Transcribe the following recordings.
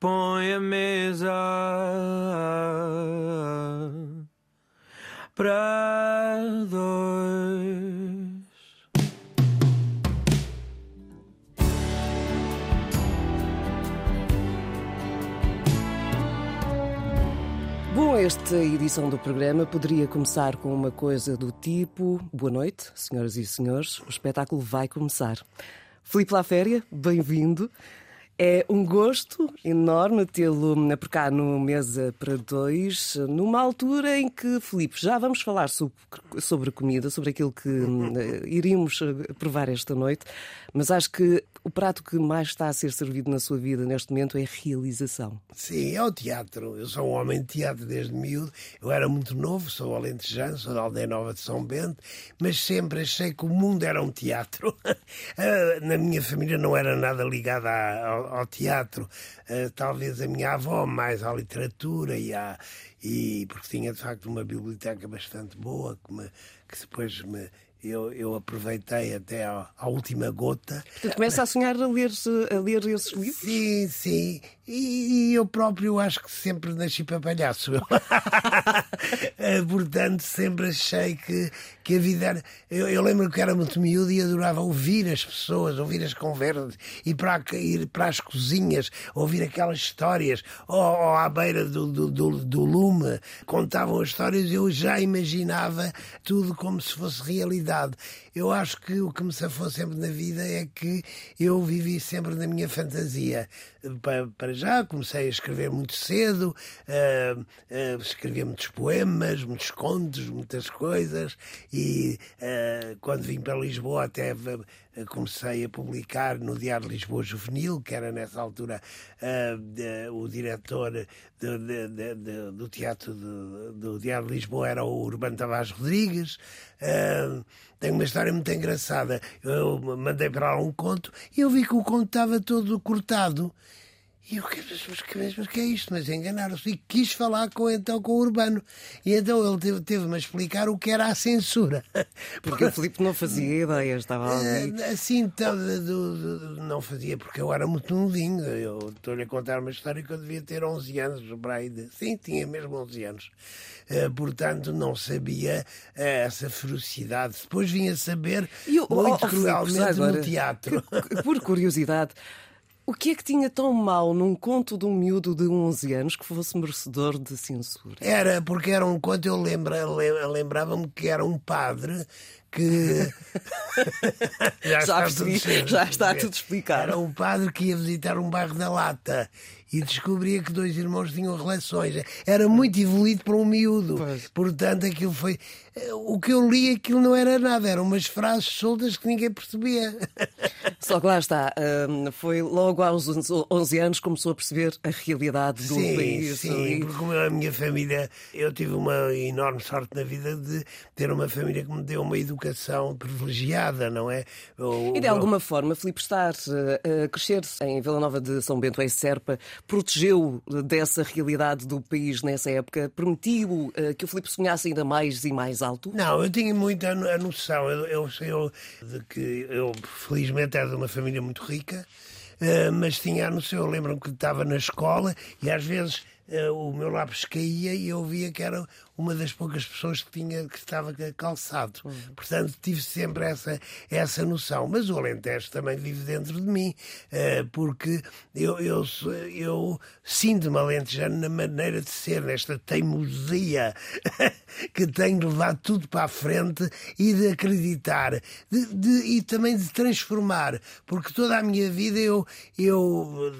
põe a mesa para dois. Bom, esta edição do programa poderia começar com uma coisa do tipo: Boa noite, senhoras e senhores, o espetáculo vai começar. Filipe Laféria, bem-vindo. É um gosto enorme tê-lo por cá no Mesa para Dois, numa altura em que, Filipe, já vamos falar sobre, comida, sobre aquilo que uh, iríamos eh, provar esta noite, mas acho que o prato que mais está a ser servido na sua vida neste momento é realização. Sim, é o teatro. Eu sou um homem de teatro desde miúdo. Eu era muito novo, sou alentejano, sou da Aldeia Nova de São Bento, mas sempre achei que o mundo era um teatro. Ah, na minha família não era nada ligado ao, ao teatro. Uh, talvez a minha avó mais à literatura e, à, e porque tinha de facto uma biblioteca bastante boa que, me, que depois me eu, eu aproveitei até à, à, última gota. Portanto, começa a sonhar a ler, a ler esses livros? Sim, sim. E, e eu próprio acho que sempre nasci para palhaço. Eh, portanto, sempre achei que, que a vida era. Eu, eu, lembro que era muito miúdo e adorava ouvir as pessoas, ouvir as conversas, ir para, ir para as cozinhas, ouvir aquelas histórias, ou, ou à beira do, do, do, do lume, contavam as histórias, eu já imaginava tudo como se fosse realidade. Eu acho que o que me safou sempre na vida é que eu vivi sempre na minha fantasia. Para, para já comecei a escrever muito cedo, uh, uh, escrevia muitos poemas, muitos contos, muitas coisas, e uh, quando vim para Lisboa até comecei a publicar no Diário de Lisboa Juvenil, que era nessa altura uh, o diretor de, de, de, do Teatro do Diário de Lisboa era o Urbano Tavares Rodrigues. Uh, uma história muito engraçada. Eu mandei para lá um conto e eu vi que o conto estava todo cortado. E eu, mas, mas, mas que é isto? Mas enganaram-se. E quis falar com, então, com o Urbano. E então ele teve-me teve a explicar o que era a censura. Porque o Filipe não fazia ideia, estava ali. Eh, assim, então, não fazia, porque eu era muito novinho. Eu estou-lhe a contar uma história que eu devia ter 11 anos. Sim, tinha mesmo 11 anos. Uh, portanto, não sabia uh, essa ferocidade. Depois vinha saber muito oh, oh, cruelmente agora, no teatro. Que, por curiosidade. O que é que tinha tão mal num conto de um miúdo de 11 anos que fosse merecedor de censura? Era, porque era um conto, eu lembra, lembrava-me que era um padre que. já, já, está tudo, já está tudo explicado. Era um padre que ia visitar um bairro da Lata e descobria que dois irmãos tinham relações. Era muito evoluído para um miúdo. Pois. Portanto, aquilo foi. O que eu li, aquilo não era nada, eram umas frases soltas que ninguém percebia. Só que lá está, hum, foi logo aos 11 anos que começou a perceber a realidade do sim, país. Sim, e... porque a minha família, eu tive uma enorme sorte na vida de ter uma família que me deu uma educação privilegiada, não é? O, e de alguma forma, Filipe, estar a crescer em Vila Nova de São Bento, em Serpa, protegeu dessa realidade do país nessa época? Permitiu uh, que o Filipe sonhasse ainda mais e mais alto? Não, eu tinha muita a noção. Eu, eu sei eu, de que eu, felizmente, era de uma família muito rica. Uh, mas tinha a noção, eu lembro-me que estava na escola e às vezes uh, o meu lápis caía e eu via que era uma das poucas pessoas que tinha que estava calçado. Uhum. Portanto, tive sempre essa, essa noção. Mas o Alentejo também vive dentro de mim, uh, porque eu, eu, eu sinto-me alentejano na maneira de ser, nesta teimosia que tenho de levar tudo para a frente e de acreditar de, de, e também de transformar, porque toda a minha vida eu, eu,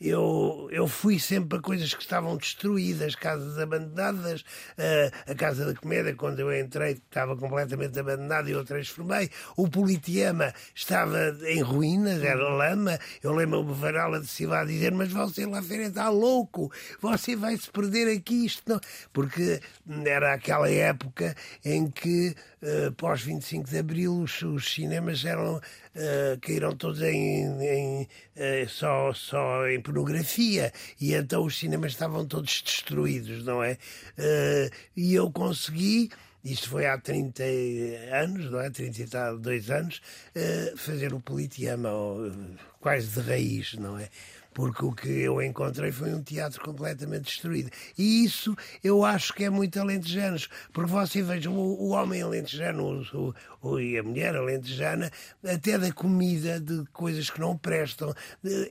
eu, eu fui sempre para coisas que estavam destruídas, casas abandonadas. Uh, a Casa da Comédia, quando eu entrei, estava completamente abandonada e eu transformei. O Politeama estava em ruínas, era lama. Eu lembro-me o Varela de Silva a dizer: Mas você lá feira está louco, você vai se perder aqui. Isto não. Porque era aquela época em que, uh, pós 25 de Abril, os, os cinemas eram uh, caíram todos em, em uh, só, só em pornografia e então os cinemas estavam todos destruídos, não é? E eu consegui isto foi há 30 anos, não é? 32 anos, fazer o Politeama, quase de raiz, não é? Porque o que eu encontrei foi um teatro completamente destruído. E isso eu acho que é muito alentejano, porque você veja o, o homem alentejano o, e a mulher alentejana, até da comida, de coisas que não prestam,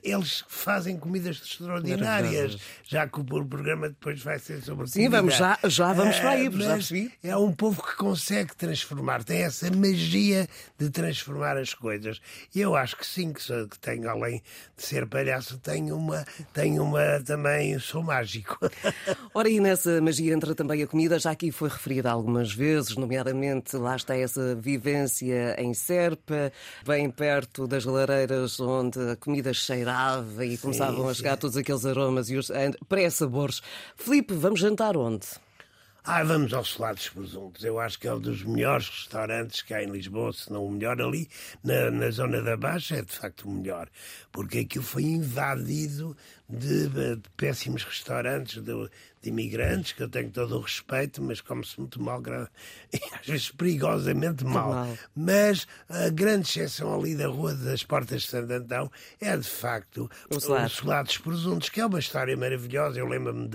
eles fazem comidas extraordinárias, já que o programa depois vai ser sobre Sim, comida. vamos já, já vamos para aí, Ah, mas é um povo que consegue transformar, tem essa magia de transformar as coisas. E eu acho que sim, que, sou, que tenho, além de ser palhaço, tenho uma, tenho uma também, sou mágico. Ora, e nessa magia entra também a comida, já aqui foi referida algumas vezes, nomeadamente lá está essa vivência em Serpa, bem perto das lareiras onde a comida cheirava e começavam a sim. chegar todos aqueles aromas e os eh, pré-sabores. Filipe, vamos jantar onde? Ah, vamos aos Solados Presuntos. Eu acho que é um dos melhores restaurantes que há em Lisboa, se não o melhor ali, na, na zona da Baixa, é de facto o melhor. Porque aquilo foi invadido de, de péssimos restaurantes, de, de imigrantes, que eu tenho todo o respeito, mas come-se muito mal, às vezes perigosamente mal. mal. Mas a grande exceção ali da Rua das Portas de Santo Antão é, de facto, O Solado. o Solados Presuntos, que é uma história maravilhosa. Eu lembro-me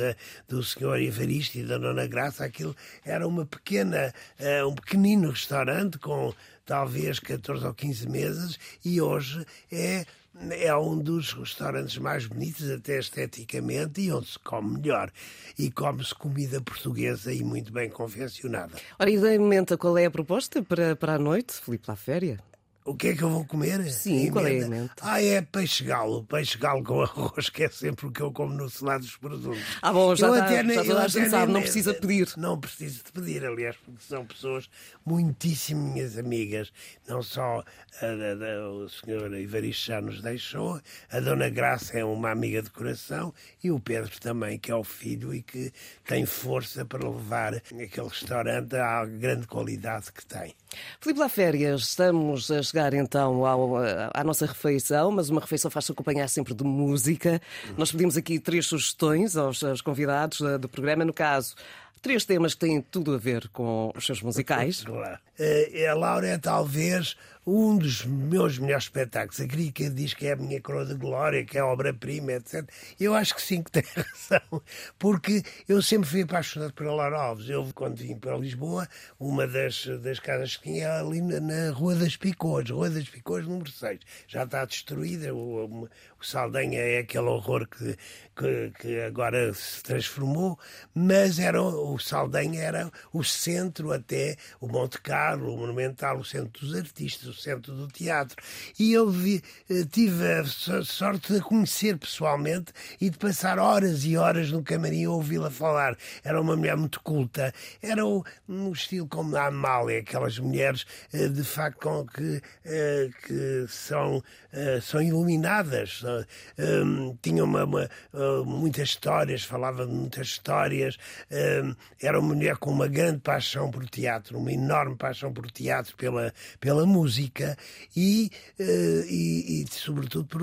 do senhor Evaristo e da Dona Graça. Aquilo era uma pequena, eh, um pequenino restaurante com talvez 14 ou 15 mesas e hoje é é um dos restaurantes mais bonitos, até esteticamente, e onde se come melhor. E come-se comida portuguesa e muito bem confeccionada. Ora, e da emenda, qual é a proposta para, para a noite, Filipe La Féria? O que é que eu vou comer? Sim, qual é a? Ah, é peixe galo. Peixe galo com arroz, que é sempre o que eu como no selado dos produtos. Ah, bom, já Eu tá- até já toda a gente sabe, não precisa pedir. Não preciso de pedir, aliás, porque são pessoas muitíssimo minhas amigas. Não só a, a- a- o senhor Ivaristo já nos deixou, a dona Graça é uma amiga de coração e o Pedro também, que é o filho e que tem força para levar aquele restaurante à grande qualidade que tem. Filipe La Férias, estamos a chegar então ao- à nossa refeição, mas uma refeição faz-se acompanhar sempre de música. Nós pedimos aqui três sugestões aos, aos convidados do programa, no caso, três temas que têm tudo a ver com os seus musicais. Claro. Eh, A Laura é talvez um dos meus melhores espetáculos. A crítica diz que é a minha coroa de glória, que é obra-prima, etc. Eu acho que sim, que tem razão, porque eu sempre fui apaixonado pela Laura Alves. Eu, quando vim para Lisboa, uma das, das casas que tinha ali na, na Rua das Picôs, Rua das Picôs, número 6. Já está destruída, o, o, o Saldanha é aquele horror que, que, que agora se transformou, mas era o Saldanha era o centro até, o Monte Carlo, o Monumental, o centro dos artistas, o centro do teatro. E eu vi- eh, tive a so- sorte de a conhecer pessoalmente e de passar horas e horas no camarim a ouvi-la falar. Era uma mulher muito culta, era o, um estilo como a Amália, aquelas mulheres eh, de facto com que, eh, que são, são iluminadas, eh, hum, tinham uma, uma, muitas histórias, falava de muitas histórias, hum, era uma mulher com uma grande paixão por teatro, uma enorme paixão por teatro, pela, pela música e, eh, e, e, sobretudo por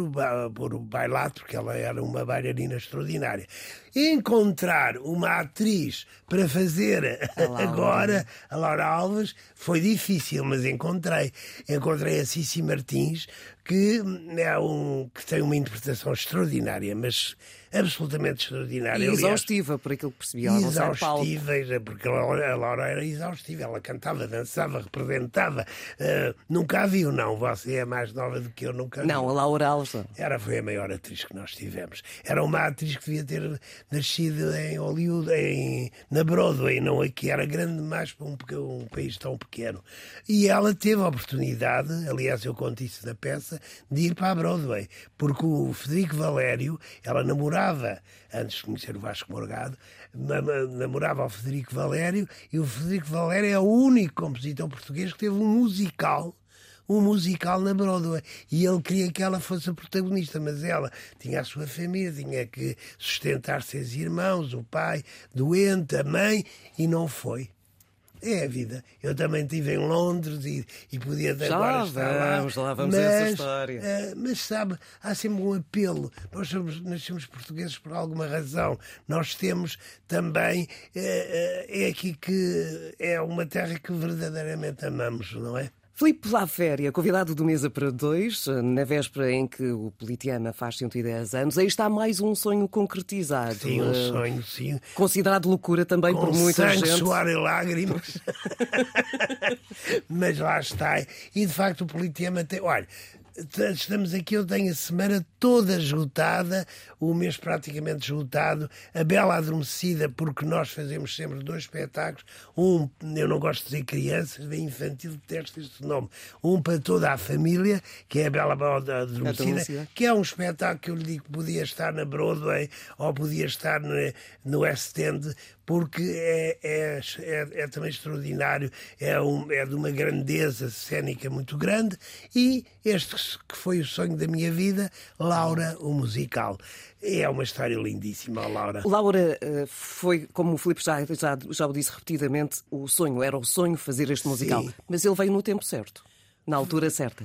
por o bailado, porque ela era uma bailarina extraordinária. Encontrar uma atriz para fazer Laura. agora a Laura Alves foi difícil, mas encontrei. Encontrei a Cici Martins, que é um que tem uma interpretação extraordinária, mas absolutamente extraordinária. E Aliás, exaustiva, por aquilo que percebi. Ela não é porque a Laura, era exaustiva, ela cantava, dançava, representava. Ah, nunca a viu, não. Você é mais nova do que eu, nunca a vi. Não, a Laura não. Era, foi a maior atriz que nós tivemos. Era uma atriz que devia ter nascido em Hollywood, em, na Broadway, não aqui. Era grande demais para um, um país tão pequeno. E ela teve a oportunidade, aliás, eu conto isso na peça, de ir para a Broadway. Porque o Federico Valério, ela namorava, antes de conhecer o Vasco Morgado, nam- namorava o Federico Valério, e o Federico Valério é o único compositor português que teve um musical um musical na Broadway. E ele queria que ela fosse a protagonista, mas ela tinha a sua família, tinha que sustentar seus irmãos, o pai, doente, a mãe, e não foi. É a vida. Eu também estive em Londres e, e podia de Já agora lá estar lá. vamos, já lá vamos a essa história. eh, mas sabe, há sempre um apelo. Nós somos, nós somos portugueses por alguma razão. Nós temos também. eh, eh, é aqui que é uma terra que verdadeiramente amamos, não é? Filipe Laféria, convidado do Mesa para Dois, na véspera em que o Politeama faz 110 anos, aí está mais um sonho concretizado. Sim, um Eh, sonho, sim. Considerado loucura também Com por muita sangue, gente. suor e lágrimas. Mas lá está. E de facto o Politeama tem. Olha, estamos aqui, eu tenho a semana toda esgotada, o mês praticamente esgotado, a Bela Adormecida, porque nós fazemos sempre dois espetáculos. Um, eu não gosto de dizer crianças, de infantil, detesto este nome. Um para toda a família, que é a Bela Adormecida, que é um espetáculo que eu lhe digo que podia estar na Broadway ou podia estar no, no West End, porque é, é, é, é também extraordinário, é, um, é de uma grandeza cénica muito grande. E este que foi o sonho da minha vida, Laura, o musical. É uma história lindíssima, Laura. Laura, eh, foi, como o Filipe já, já, já o disse repetidamente, o sonho, era o sonho fazer este musical. Sim. Mas ele veio no tempo certo, na altura certa.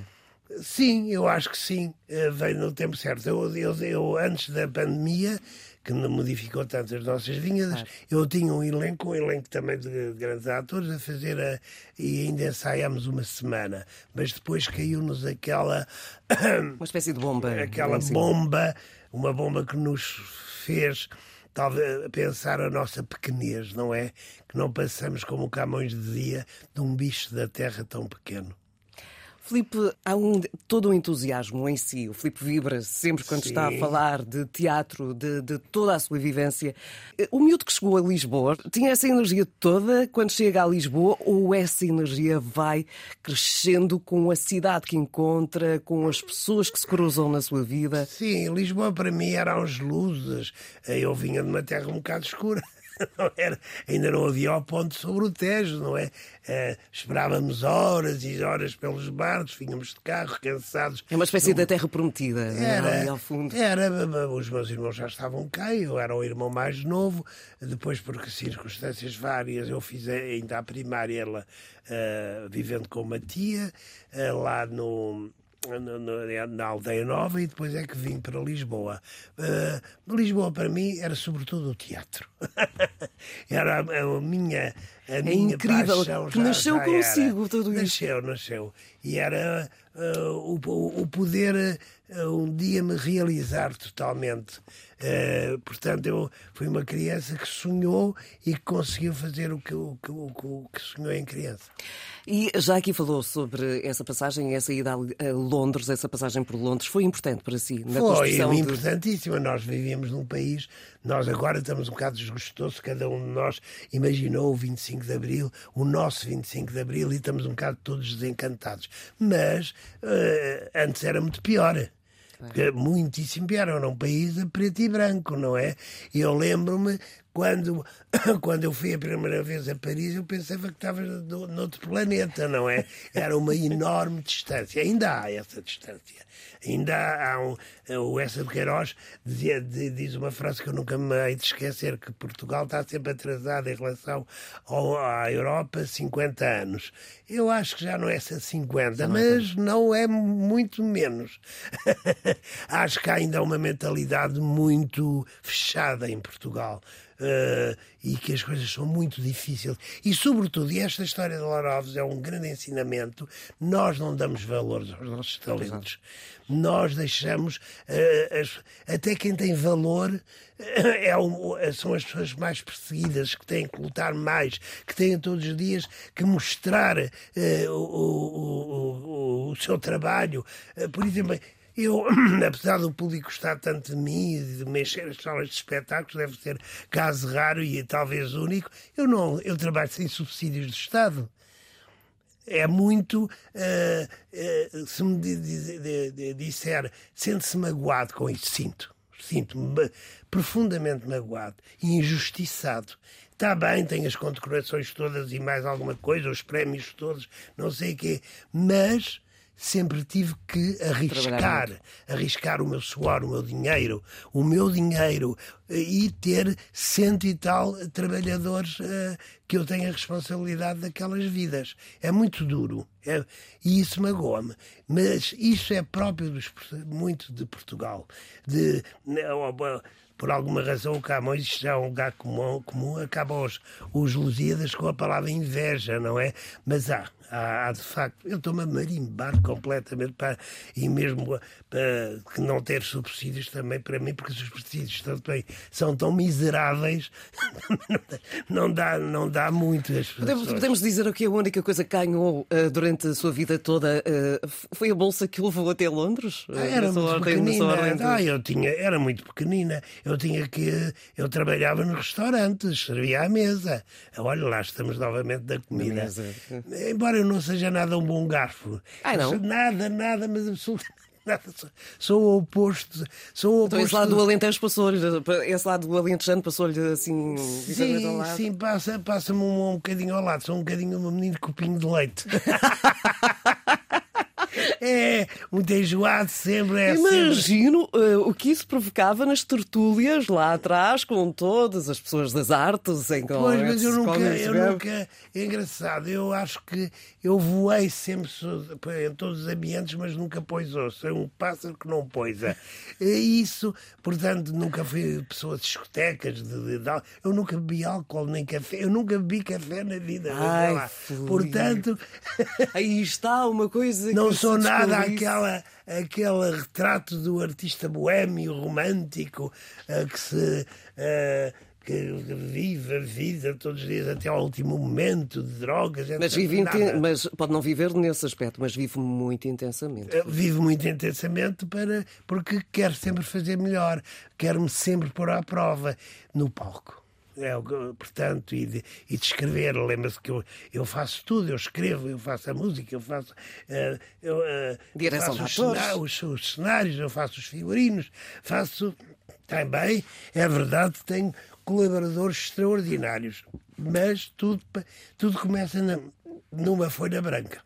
Sim, eu acho que sim, eh, veio no tempo certo. Eu, eu, eu, antes da pandemia, que não modificou tanto as nossas vinhas, eu tinha um elenco, um elenco também de grandes atores, a fazer a, e ainda ensaiámos uma semana. Mas depois caiu-nos aquela, Uma espécie de bomba. aquela cima. bomba, uma bomba que nos fez talvez pensar a nossa pequenez, não é? Que não passamos, como o Camões dizia, de um bicho da terra tão pequeno. Filipe, há um, todo um entusiasmo em si. O Filipe vibra sempre quando Sim. está a falar de teatro, de, de toda a sua vivência. O miúdo que chegou a Lisboa tinha essa energia toda quando chega a Lisboa ou essa energia vai crescendo com a cidade que encontra, com as pessoas que se cruzam na sua vida? Sim, Lisboa para mim era aos luzes. Eu vinha de uma terra um bocado escura. Não era, ainda não havia o ponte sobre o Tejo, não é? Eh, esperávamos horas e horas pelos barcos, vínhamos de carro, cansados. É uma espécie da terra prometida, não é? ali Era, ao fundo. era, os meus irmãos já estavam cá, eu era o irmão mais novo, depois por circunstâncias várias eu fiz ainda a primária, ela eh, vivendo com uma tia, eh, lá no- na Aldeia Nova e depois é que vim para Lisboa. Eh, Lisboa para mim era sobretudo o teatro. era a, a minha a É incrível que nasceu consigo era. tudo isto. Nasceu, nasceu. E era eh, o, o- poder eh, um dia me realizar totalmente. Eh, portanto, eu fui uma criança que sonhou e que conseguiu fazer o que, o, o que- sonhou em criança. E já aqui falou sobre essa passagem, essa ida a Londres, essa passagem por Londres. Foi importante para si na Foi de... importantíssima. Nós vivíamos num país, nós agora estamos um bocado desgostosos, cada um de nós imaginou o 25 de Abril, o nosso 25 de Abril, e estamos um bocado todos desencantados. Mas eh, antes era muito pior. Porque Muitíssimo pior, era um país a preto e branco, não é? E eu lembro-me quando, quando eu fui a primeira vez a Paris, eu pensava que estava no, noutro planeta, não é? Era uma enorme distância. Ainda há essa distância. Ainda há um. O Essa de Queiroz dizia, di- diz uma frase que eu nunca me hei de esquecer: que Portugal está sempre atrasado em relação ao, à Europa 50 anos. Eu acho que já não é 50, mas não é muito menos. acho que há ainda uma mentalidade muito fechada em Portugal. Eh, e que as coisas são muito difíceis. E, sobretudo, e esta história de Lourovs é um grande ensinamento, nós não damos valor aos nossos talentos. Nós deixamos, eh, as- até quem tem valor eh, é um- são as pessoas mais perseguidas, que têm que lutar mais, que têm todos os dias que mostrar o, o- o- o- seu trabalho. Por exemplo, eu, apesar do público gostar tanto de mim e de mexer as salas de espetáculos, deve ser caso raro e talvez único, eu não, eu trabalho sem subsídios do Estado. É muito. eh, eh, se me di- di- di- di- disser, sente-se magoado com isso, sinto. Sinto-me profundamente magoado e injustiçado. Está bem, tem as condecorações todas e mais alguma coisa, os prémios todos, não sei o quê, mas sempre tive que arriscar, arriscar o meu suor, o meu dinheiro, o meu dinheiro eh, e ter cento e tal trabalhadores eh, que eu tenho a responsabilidade daquelas vidas. É muito duro é- e isso magoa-me. Mas isso é próprio dos, muito de Portugal. De, não, por alguma razão, o Camões, isto já é um lugar comum, comum acaba os, os Lusíadas com a palavra inveja, não é? Mas há, há, há de facto. Eu estou-me a marimbar completamente para, e mesmo para que não ter subsídios também para mim, porque os subsídios também são tão miseráveis, não dá, não dá muito. As podemos, podemos dizer que a única coisa que ganhou uh, durante a sua vida toda uh, foi a bolsa que o levou até Londres? Ah, era muito ordem, pequenina. De... Ah, eu tinha, era muito pequenina. Eu tinha que. Eu trabalhava nos restaurantes, servia à mesa. Olha, lá estamos novamente da comida. Embora eu não seja nada um bom garfo. Ah, não? Nada, nada, mas absolutamente. Nada, sou, sou o oposto. Sou o oposto. Então, esse lado do Alentejo passou-lhe, esse lado do Alentejano passou-lhe assim. Sim, sim, passa-me passa um, um bocadinho ao lado. Sou um bocadinho um menino de copinho de leite. É, muito enjoado sempre. É Imagino sempre... uh, o que isso provocava nas tertúlias lá atrás, com todas as pessoas das artes. Em pois, mas eu nunca, eu nunca. É engraçado, eu acho que eu voei sempre em todos os ambientes, mas nunca poisou. Sou um pássaro que não poisa. É isso, portanto, nunca fui pessoa de discotecas, de, de, de, eu nunca bebi álcool nem café, eu nunca bebi café na vida. Ai, portanto. Aí está uma coisa não sou nada aquela, aquele retrato do artista boêmio, romântico, uh, que se. Uh, que vive a vida todos os dias até ao último momento de drogas. Mas, vive mas pode não viver nesse aspecto, mas vive muito intensamente. Eh, vive muito intensamente para, porque quer sempre fazer melhor, quer-me sempre pôr à prova no palco. É, portanto, e de, e de escrever. Lembra-se que eu, eu faço tudo, eu escrevo, eu faço a música, eu faço, uh, eu, uh, Direção faço os, os, os, cenários, eu faço os figurinos, faço também, é verdade, tenho colaboradores extraordinários, mas tudo, tudo começa na, numa folha branca.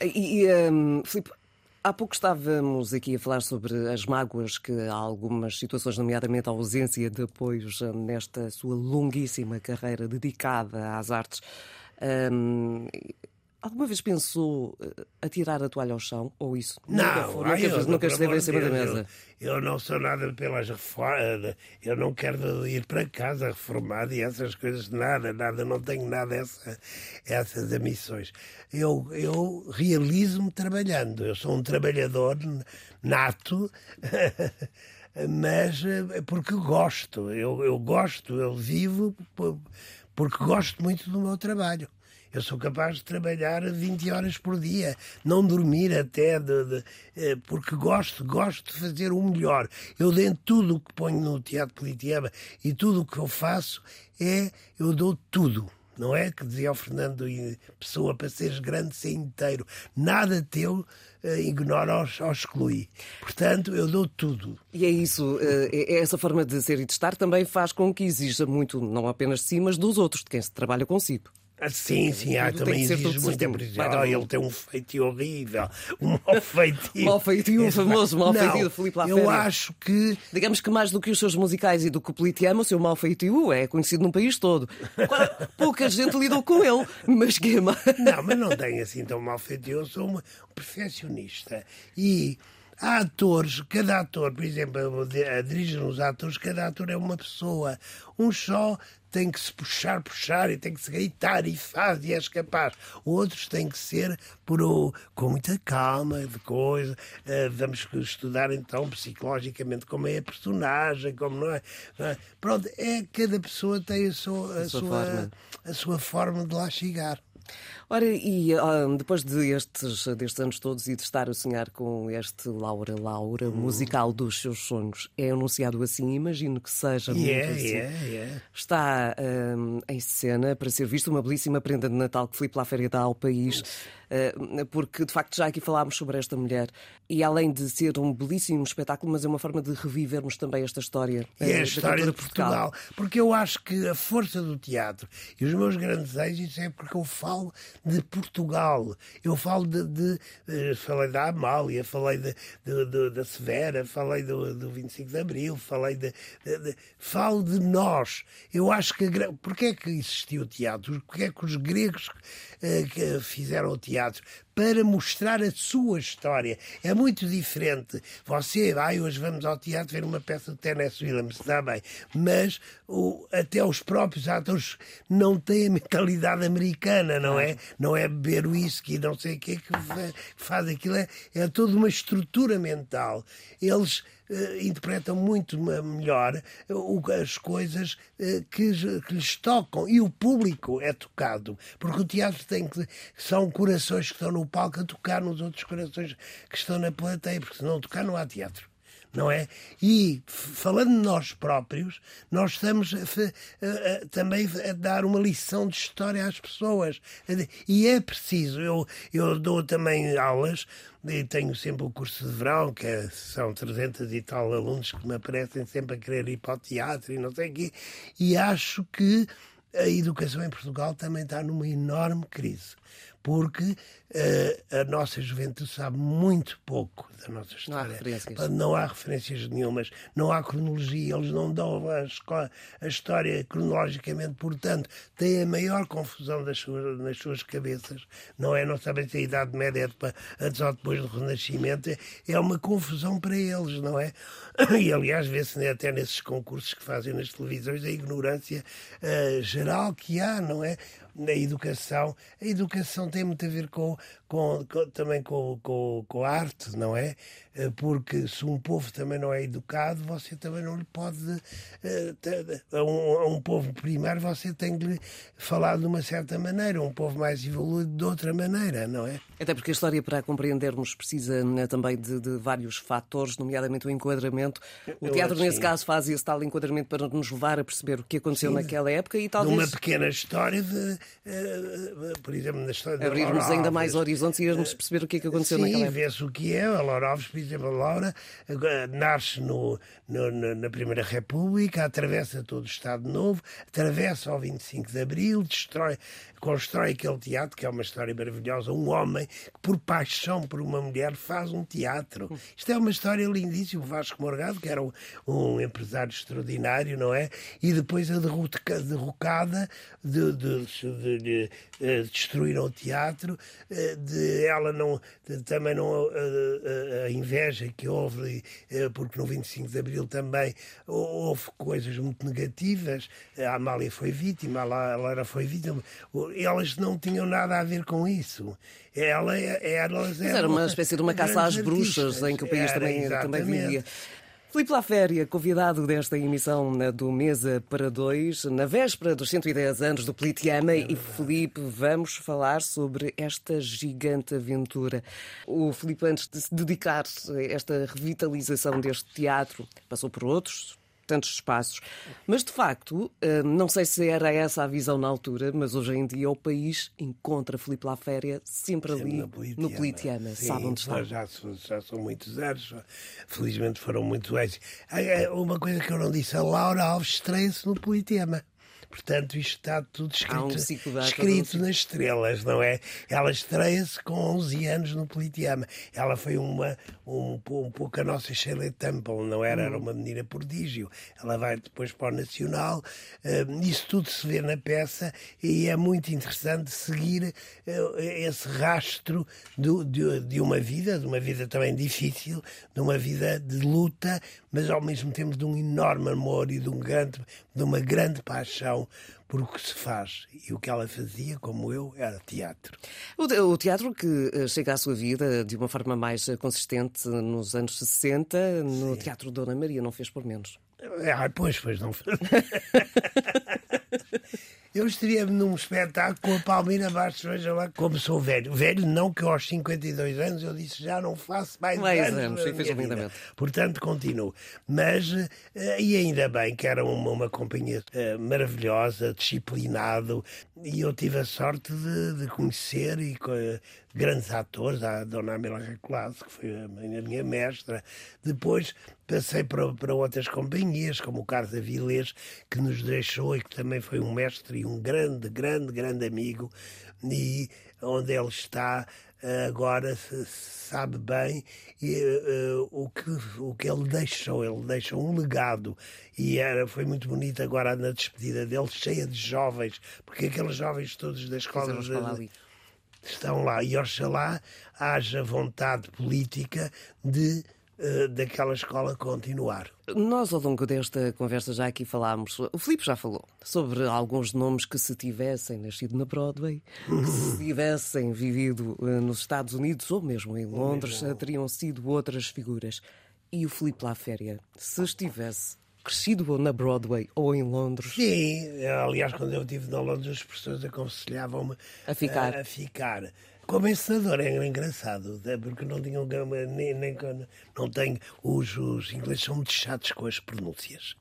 E, um, Filipe, Há pouco estávamos aqui a falar sobre as mágoas que há algumas situações, nomeadamente a ausência de apoios nesta sua longuíssima carreira dedicada às artes. Alguma vez pensou eh, a tirar a toalha ao chão? Ou isso? Não, nunca, foi, nunca, eu, nunca esteve em cima da mesa. Eu, eu, não sou nada pelas reformas. Eu não quero ir para casa reformado e essas coisas, nada, nada. Não tenho nada essa, essas ambições eu, eu realizo-me trabalhando. Eu sou um trabalhador nato, mas eh, porque gosto. Eu, eu gosto, eu vivo porque gosto muito do meu trabalho. Eu sou capaz de trabalhar 20 horas por dia, não dormir até, de, de, eh, porque gosto, gosto de fazer o melhor. Eu dentro tudo o que ponho no Teatro Politeama e tudo o que eu faço é, eu dou tudo não é? Que dizia o Fernando Pessoa, para seres grande, ser inteiro. Nada teu uh, ignora ou, ou exclui. Portanto, eu dou tudo. E é isso, uh, é essa forma de ser e de estar também faz com que exija muito, não apenas de si, mas dos outros, de quem se trabalha consigo. Ah, sim, sim, há, também exige muito. Ah, ele tem um feitio horrível, um mau feitio. mau feitio, o famoso mau feitio de Filipe Lafayette. Eu acho que. Digamos que mais do que os seus musicais e do que o Politeama, o seu mau feitio é conhecido no país todo. Pouca gente lidou com ele, mas que Não, mas não tem assim tão mau feitio. Eu sou um perfeccionista. E Há atores, cada ator, por exemplo, a dirigir os atores, cada ator é uma pessoa. Um só tem que se puxar, puxar e tem que se gritar e faz e és capaz. Outros têm que ser por com muita calma, de coisa. Uh, vamos estudar então psicologicamente como é a personagem, como não é. Não é? Pronto, é cada pessoa tem a sua, a, a sua, forma. a sua forma de lá chegar. Ora, e uh, depois de estes, destes anos todos e de estar a sonhar com este Laura Laura, hum. musical dos seus sonhos, é anunciado assim, imagino que seja yeah, muito assim. Yeah, yeah. Está um, em cena para ser visto uma belíssima prenda de Natal que Filipe Laféria dá ao país. Eh, porque de facto já aqui falámos sobre esta mulher e além de ser um belíssimo espetáculo, mas é uma forma de revivermos também esta história. E é a história de Portugal. Portugal. Porque eu acho que a força do teatro e os meus grandes êxitos é porque eu falo de Portugal. Eu falo de. de, de falei da Amália, falei de, de, da Severa, falei do, do 25 de Abril, falei de, Falo de nós. Eu acho que. Porquê é que existiu o teatro? Porquê é que os gregos uh, que fizeram o teatro? Para mostrar a sua história. É muito diferente. Você, ai, hoje vamos ao teatro ver uma peça de Tennessee Williams, está bem, mas o, até os próprios atores não têm a mentalidade americana, não é? Não é beber whisky, não sei o que que faz aquilo, é, é toda uma estrutura mental. Eles interpretam muito melhor uh, as coisas uh, que, que, lhes tocam. E o público é tocado, porque o teatro tem que são corações que estão no palco a tocar nos outros corações que estão na plateia, porque se não tocar não há teatro não é? E falando de nós próprios, nós estamos a, a, a, também a dar uma lição de história às pessoas. E é preciso, eu, eu dou também aulas e tenho sempre o curso de verão, que é, são 300 e tal alunos que me aparecem sempre a querer ir para o teatro e não sei o quê, e acho que a educação em Portugal também está numa enorme crise porque a nossa juventude sabe muito pouco da nossa história. Não há referências. Não há referências nenhumas, não há cronologia, eles não dão a, a história cronologicamente, portanto, têm a maior confusão das suas, nas suas cabeças. Não é? Não sabem se a Idade Média é de, antes ou depois do Renascimento, é uma confusão para eles, não é? E aliás, vê-se até nesses concursos que fazem nas televisões a ignorância uh, geral que há, não é? na educação. A educação tem muito a ver com, com, com também com, com, com, a arte, não é? Eh, porque se um povo também não é educado, você também não lhe pode. Eh, a um, a um povo primário, você tem que lhe falar de uma certa maneira, um povo mais evoluído de outra maneira, não é? Até porque a história, para compreendermos, precisa né, também de, de, vários fatores, nomeadamente o enquadramento. O teatro, nesse caso, faz esse tal enquadramento para nos levar a perceber o que aconteceu Sim, naquela época e talvez. De uma pequena história de. Uh, por exemplo, na história Abrirmos ainda mais horizontes e irmos perceber o que é que aconteceu Sim, naquela época. Sim, vê-se o que é. A Laura Alves, por exemplo, a Laura nasce no, no, na Primeira República, atravessa todo o Estado Novo, atravessa ao 25 de Abril, destrói, constrói aquele teatro, que é uma história maravilhosa. Um homem que, por paixão por uma mulher, faz um teatro. Isto é uma história lindíssima. Vasco Morgado, que era um, um empresário extraordinário, não é? E depois a derrocada de, de, de, de, destruir o teatro, eh, de ela não. também não. A, a, a inveja que houve, eh, porque no 25 de Abril também houve coisas muito negativas. A Amália foi vítima, a Lara foi vítima elas não tinham nada a ver com isso. Ela, elas Mas era uma espécie de uma caça às bruxas em que o país também, também vivia. Filipe Laféria, convidado desta emissão do Mesa para Dois, na véspera dos 110 anos do Politeama. É e Filipe, vamos falar sobre esta gigante aventura. O Filipe, antes de se dedicar a esta revitalização deste teatro, passou por outros, tantos espaços. Mas, de facto, eh, não sei se era essa a visão na altura, mas hoje em dia o país encontra Filipe Laféria sempre ali no Politeama. Sabe onde está? Já, já são muitos anos, felizmente foram muito bem. Uma coisa que eu não disse, a Laura Alves estreia-se no Politeama. Portanto, isto está tudo escrito, um escrito nas estrelas, não é? Ela estreia-se com 11 anos no Politeama. Ela foi uma, um, um pouco a nossa Shirley Temple, não era? Era hum. uma menina prodígio. Ela vai depois para o Nacional. Uh, isso tudo se vê na peça e é muito interessante seguir uh, esse rastro do, de, de uma vida, de uma vida também difícil, de uma vida de luta, mas ao mesmo tempo de um enorme amor e de, um grande, de uma grande paixão por o que se faz. E o que ela fazia, como eu, era teatro. O, teatro que eh, chega à sua vida de uma forma mais eh, consistente nos anos 60, no Sim. Teatro Dona Maria, não fez por menos. Ah, pois, pois, não fez. Eu estaria num espetáculo com a Palmira Bastos, veja lá como sou velho. Velho, não que aos 52 anos eu disse já não faço mais, mais anos. anos. Portanto, continuo. Mas, eh, e ainda bem que era uma, uma companhia uh, maravilhosa, disciplinado, e eu tive a sorte de, de conhecer e grandes atores, a Dona Amela Recolasso, que foi a minha mestra. Depois passei para, para outras companhias, como o Carlos Avilés, que nos deixou e que também foi um mestre e um grande, grande, grande amigo. E onde ele está agora sabe bem uh, o, que, o que ele deixou. Ele deixou um legado e era, foi muito bonito agora na despedida dele, cheia de jovens, porque aqueles jovens todos da escola. Estão lá. E oxalá haja vontade política de daquela escola continuar. Nós, ao longo desta conversa, já aqui falámos, o Filipe já falou, sobre alguns nomes que, se tivessem nascido na Broadway, se tivessem vivido uh, nos Estados Unidos ou mesmo em Londres, mesmo. teriam sido outras figuras. E o Filipe Laféria, se estivesse crescido na Broadway ou em Londres? Sim, aliás, quando eu estive na Londres, as pessoas aconselhavam-me a ficar. A, a ficar. Como ensinador é engraçado, porque não tinham nem, nem não tenho os, os ingleses são muito chatos com as pronúncias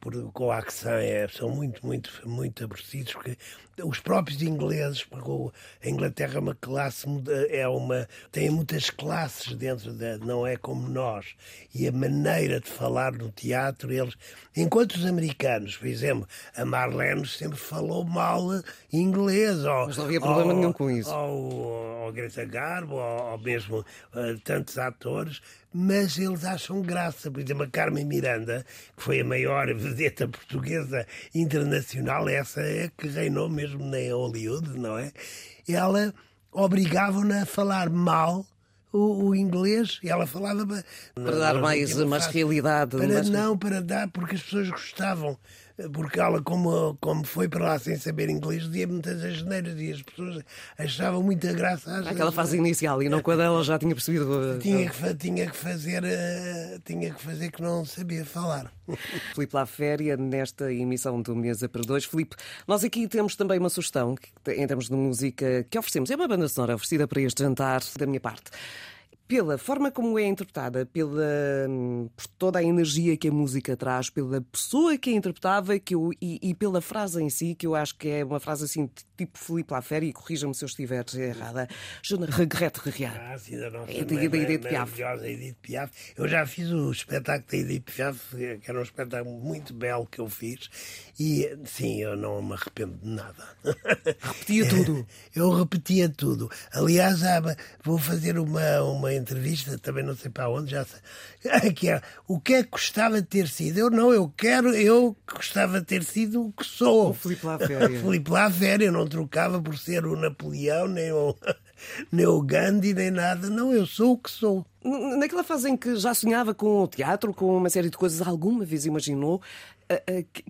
por, com a accent é, são muito, muito, muito aborrecidos, porque os próprios ingleses, porque a Inglaterra é uma classe, é uma, tem muitas classes dentro da, não é como nós, e a maneira de falar no teatro, eles, enquanto os americanos, por exemplo, a Marlene sempre falou mal inglês, ou, mas não havia problema ou, nenhum com isso. Ou, ou Greta Garbo, ou, ou mesmo uh, tantos atores, mas eles acham graça. Por exemplo, a Carmen Miranda, que foi a maior vedeta portuguesa internacional, essa é que reinou mesmo na Hollywood, não é? Ela obrigava-na a falar mal o, o, inglês ela falava para dar mais, mais realidade para mais... não para dar porque as pessoas gostavam porque ela, como, como foi para lá sem saber inglês, dizia muitas asneiras e as pessoas achavam muita graça. Às Aquela fase inicial, e não quando ela já tinha percebido. Eh, tinha que, tinha que, fazer, uh, tinha que fazer que não sabia falar. Filipe Laféria, nesta emissão do Mesa para Dois. Filipe, nós aqui temos também uma sugestão em termos de música que oferecemos. É uma banda sonora oferecida para este jantar da minha parte pela forma como é interpretada, pela, hum, por toda a energia que a música traz, pela pessoa que a interpretava que eu, e, e, pela frase em si, que eu acho que é uma frase assim tipo Filipe Lafera, e corrija-me se eu estiver errada. Je ne regrette rien. Ah, sim, da nossa é da Edith Piaf. Edith Piaf. Eu já fiz o espetáculo da Edith Piaf, que era um espetáculo muito belo que eu fiz, e sim, eu não me arrependo de nada. Repetia tudo. Eu repetia tudo. Aliás, vou fazer uma, uma entrevista, também não sei para onde, já sei, que é o que é que gostava de ter sido? Eu não, eu quero, eu gostava de ter sido o que sou. O Filipe Laféria. Filipe Laféria, eu não trocava por ser o Napoleão, nem o, nem o Gandhi, nem nada. Não, eu sou o que sou. Naquela fase em que já sonhava com o teatro, com uma série de coisas, alguma vez imaginou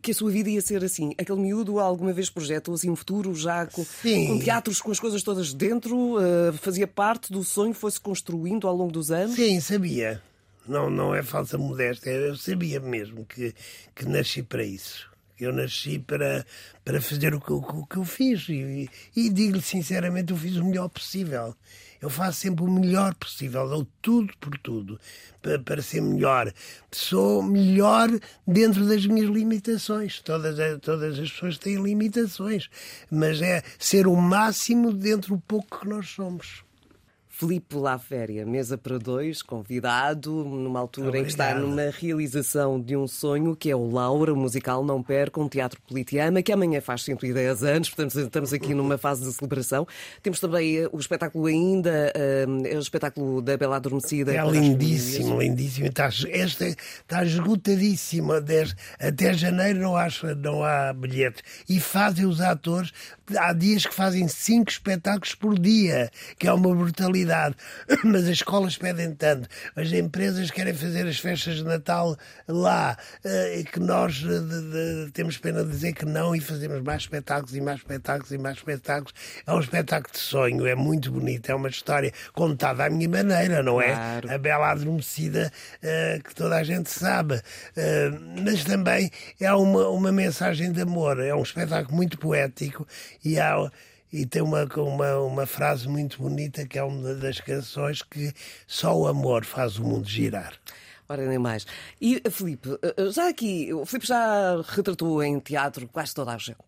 que a sua vida ia ser assim? Aquele miúdo alguma vez projetou assim um futuro já com, com teatros, com as coisas todas dentro? fazia parte do sonho, foi-se construindo ao longo dos anos? Sim, sabia. Não, não é falsa modéstia. Eu sabia mesmo que, que nasci para isso. Eu nasci para, para fazer o que, o, que eu fiz. E, e digo-lhe sinceramente, eu fiz o melhor possível. Eu faço sempre o melhor possível, dou tudo por tudo para, para ser melhor. Sou melhor dentro das minhas limitações. Todas, todas as pessoas têm limitações, mas é ser o máximo dentro do pouco que nós somos. Filipe Laféria, mesa para dois, convidado, numa altura Obrigado. em que está numa realização de um sonho, que é o Laura, musical Não Perca, um teatro politeama, que amanhã faz 110 anos, portanto estamos aqui numa fase de celebração. Temos também eh, o espetáculo ainda, uh, o espetáculo da Bela Adormecida. É lindíssimo, lindíssimo. Está, esta está esgotadíssima. Até janeiro não, acho, não há bilhetes. E fazem os atores, há dias que fazem cinco espetáculos por dia, que é uma brutalidade mas as escolas pedem tanto, as empresas querem fazer as festas de Natal lá, eh, e que nós de, de, temos pena de dizer que não e fazemos mais espetáculos e mais espetáculos e mais espetáculos. É um espetáculo de sonho, é muito bonito, é uma história contada à minha maneira, não é? Claro. A bela adormecida uh, que toda a gente sabe. Uh, mas também é uma, uma mensagem de amor, é um espetáculo muito poético e há e tem uma, uma, uma frase muito bonita que é uma das canções que só o amor faz o mundo girar. Ora, nem mais. E, Filipe, já aqui, o Filipe já retratou em teatro quase toda a gente.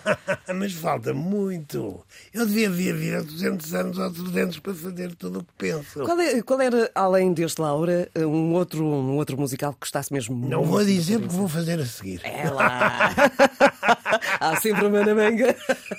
Mas falta muito. Eu devia vir 200 anos ou 300 para fazer tudo o que penso. Qual, é, qual era, além deste Laura, um outro, um outro musical que gostasse mesmo Não muito vou dizer porque vou fazer a seguir. É lá! Há sempre uma na manga.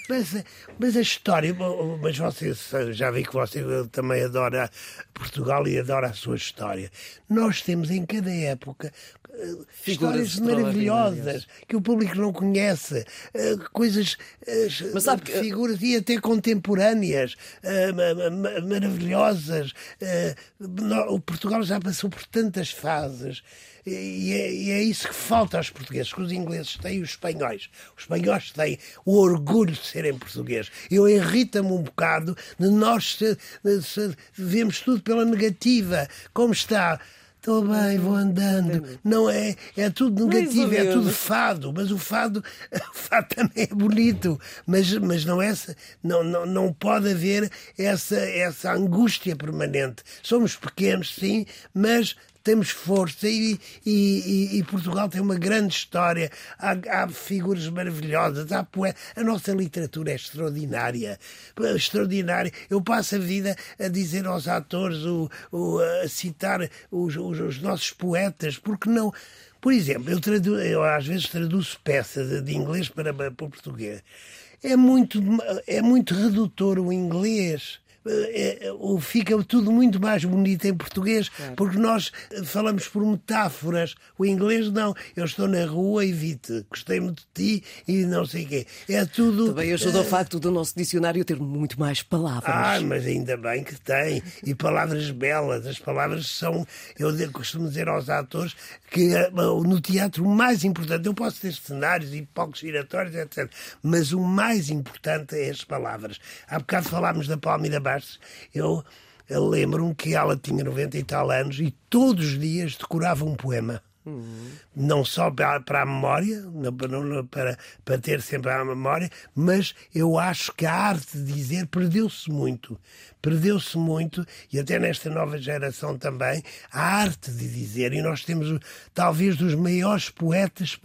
Mas, mas a história, mas você já vi que você também adora Portugal e adora a sua história. Nós temos em cada época eh, Figuras histórias maravilhosas que o público não conhece, eh, coisas, eh, Mas sabe que- figuras e até contemporâneas ma- ma- ma- maravilhosas. O Portugal já passou por tantas fases. E é, e é isso que falta aos portugueses, que os ingleses têm e os espanhóis. Os espanhóis têm o orgulho de serem portugueses. Eu irrita-me um bocado de nós se, se- vemos tudo pela negativa. Como está? Estou bem, vou andando. Não é, é tudo negativo, é tudo fado, mas o fado, o fado também é bonito, mas, mas não, é, não, não, não pode haver essa, essa angústia permanente. Somos pequenos, sim, mas temos força e, e- e- Portugal tem uma grande história. Há, há figuras maravilhosas, há poe... a nossa literatura é extraordinária. Extraordinária. Eu passo a vida a dizer aos atores, o, o- a citar os, os- os nossos poetas, porque não. Por exemplo, eu, tradu... eu às vezes traduzo peças de inglês para, para português. É muito, é muito redutor o inglês. É, é, o- fica tudo muito mais bonito em português, porque nós eh, falamos por metáforas. O inglês não. Eu estou na rua e vi-te, gostei muito de ti e não sei o quê. É tudo. Também ajuda o facto do nosso dicionário ter muito mais palavras. Ah, mas ainda bem que tem. E palavras belas. As palavras são. Eu costumo dizer aos atores que eh, no teatro o mais importante. Eu posso ter cenários e palcos giratórios, etc. Mas o mais importante é as palavras. Há bocado falámos da Palmira Bastos. Eu, lembro-me que ela tinha 90 e tal anos e todos os dias decorava um poema não só para, a memória, para, para, para ter sempre a memória, mas eu acho que a arte de dizer perdeu-se muito. Perdeu-se muito, e até nesta nova geração também, a arte de dizer. E nós temos talvez dos maiores poetas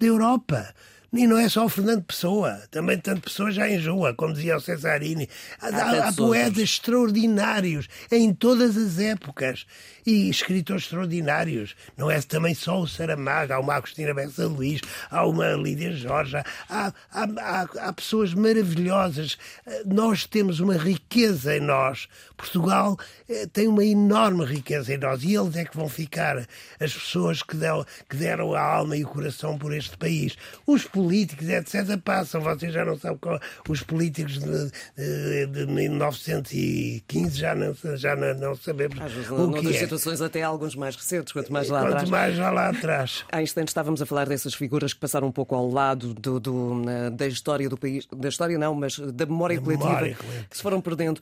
da Europa. E não é só o Fernando Pessoa, também tanto Pessoa já enjoa, como dizia o Cesarini. Há, há- há poetas outros. extraordinários em todas as épocas e escritores extraordinários. Não é também só o Saramago, há uma Agostina Bessa Luís, há uma Lídia Jorge, há, há, há, há pessoas maravilhosas. Eh, Nós temos uma riqueza em nós. Portugal eh, tem uma enorme riqueza em nós e eles é que vão ficar as pessoas que deram, que deram a alma e o coração por este país. Os políticos, etc., passam. Vocês já não sabem qual, os políticos de, de, de 1915 já não, já não, não sabemos Às vezes, o que é. situações, até alguns mais recentes, quanto mais lá Quanto atrás. mais já lá atrás. Há instantes estávamos a falar dessas figuras que passaram um pouco ao lado do, do, da história do país. Da história não, mas da memória, Da coletiva, memória coletiva. que se foram perdendo.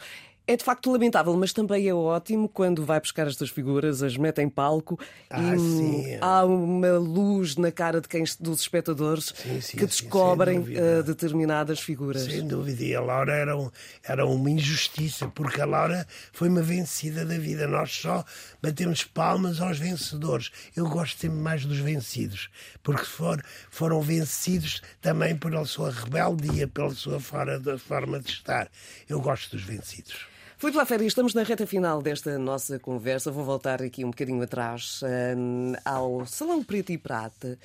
É de facto lamentável, mas também é ótimo quando vai buscar estas figuras, as mete em palco Ah, e sim. há uma luz na cara de quem, dos espectadores Sim, sim, que descobrem eh, determinadas figuras. Sem dúvida. E a Laura era, um- era uma injustiça, porque a Laura foi uma vencida da vida. Nós só batemos palmas aos vencedores. Eu gosto sempre mais dos vencidos, porque for, foram vencidos também pela sua rebeldia, pela sua fora, da forma de estar. Eu gosto dos vencidos. Filipe Laféria, estamos na reta final desta nossa conversa. Vou voltar aqui um bocadinho atrás hum, ao Salão Preto e Prata.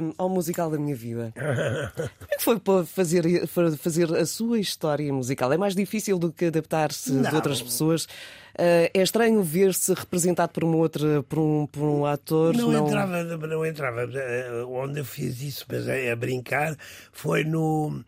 hum, ao musical da minha vida. Como é que foi para fazer, para fazer a sua história musical? É mais difícil do que adaptar-se de Não. outras pessoas? Uh, é estranho ver-se representado por um outro, por um, por um ator? Não, entrava, não entrava. Eh, Onde eu fiz isso, mas a, a brincar, foi no.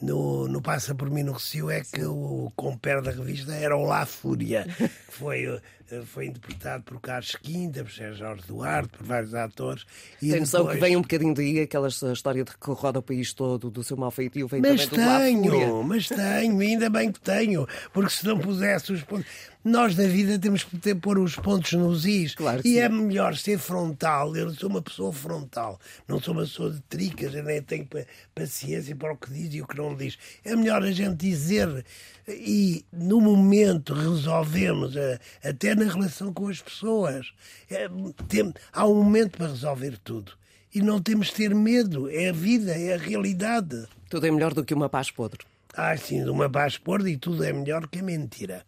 No, no Passa por mim no Recio é que o compère da revista era o La Fúria. Foi, foi interpretado por Carlos Quinta, por Sérgio Jorge Duarte, por vários atores. E Tem noção que depois- vem um bocadinho daí aquela história de que roda o país todo, do seu mau feitio, vem Mas também do tenho, mas tenho, ainda bem que tenho, porque se não pusesse os pontos. Nós na vida temos que ter, pôr os pontos nos is. Claro que e sim. é melhor ser frontal. Eu sou uma pessoa frontal, não sou uma pessoa de tricas, eu nem tenho pa- paciência para o que diz e o que não diz. É melhor a gente dizer e no momento resolvemos, eh, até na relação com as pessoas. É, tem- há um momento para resolver tudo. E não temos de ter medo, é a vida, é a realidade. Tudo é melhor do que uma paz podre. Ah, sim, uma paz podre e tudo é melhor que a mentira.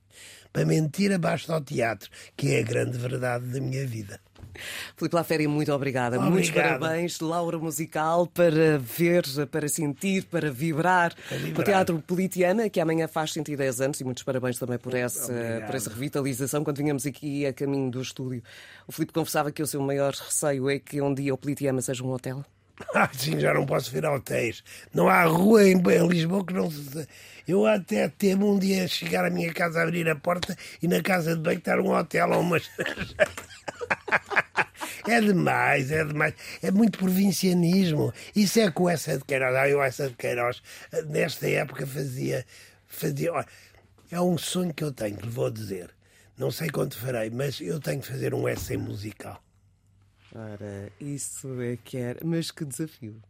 Para mentira basta o teatro, que é a grande verdade da minha vida. Filipe Laféria, muito obrigada. Obrigado. Muitos parabéns. Laura Musical para ver, para sentir, para vibrar. vibrar. No Teatro Politiana, que amanhã faz 110 anos, e muitos parabéns também por essa, Obrigado. por essa revitalização. Quando vinhamos aqui a caminho do estúdio, o Filipe conversava que o seu maior receio é que um dia o Politiana seja um hotel. Ah, sim, já não posso vir a hotéis. Não há rua em, em Lisboa que não se. Eu até temo um dia chegar à minha casa, abrir a porta e na casa de banho estar um hotel ou umas. É demais, é demais. É muito provincianismo. Isso é com essa de Queiroz. Ah, eu essa de Queiroz, nesta época fazia. fazia olha, é um sonho que eu tenho, que lhe vou dizer. Não sei quando farei, mas eu tenho que fazer um essay musical. Ora, isso é que era. Mas que desafio.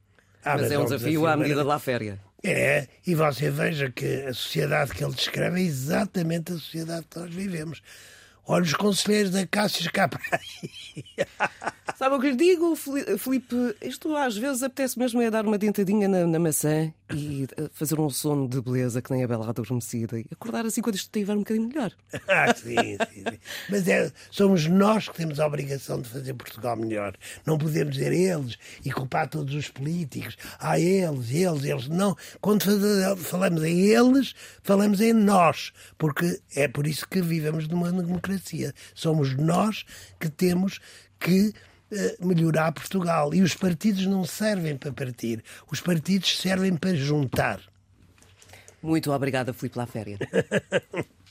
Ah, mas é um desafio à medida lá féria. É, e você veja que a sociedade que ele descreve é exatamente a sociedade que nós vivemos. Olha os conselheiros da Cássio cá para aí. Sabe o que lhe digo, Filipe? Isto às vezes apetece mesmo é dar uma dentadinha na, na maçã e eh, fazer um sono de beleza que nem a bela adormecida e acordar assim quando isto estiver um bocadinho melhor. Ah, sim, sim, sim. Mas é, somos nós que temos a obrigação de fazer Portugal melhor. Não podemos dizer eles e culpar todos os políticos. Ah, eles, eles, eles. Não. Quando falamos em eles, falamos em nós. Porque é por isso que vivemos numa democracia. Somos nós que temos que eh, melhorar Portugal. E os partidos não servem para partir. Os partidos servem para juntar. Muito obrigada, Filipe Laféria.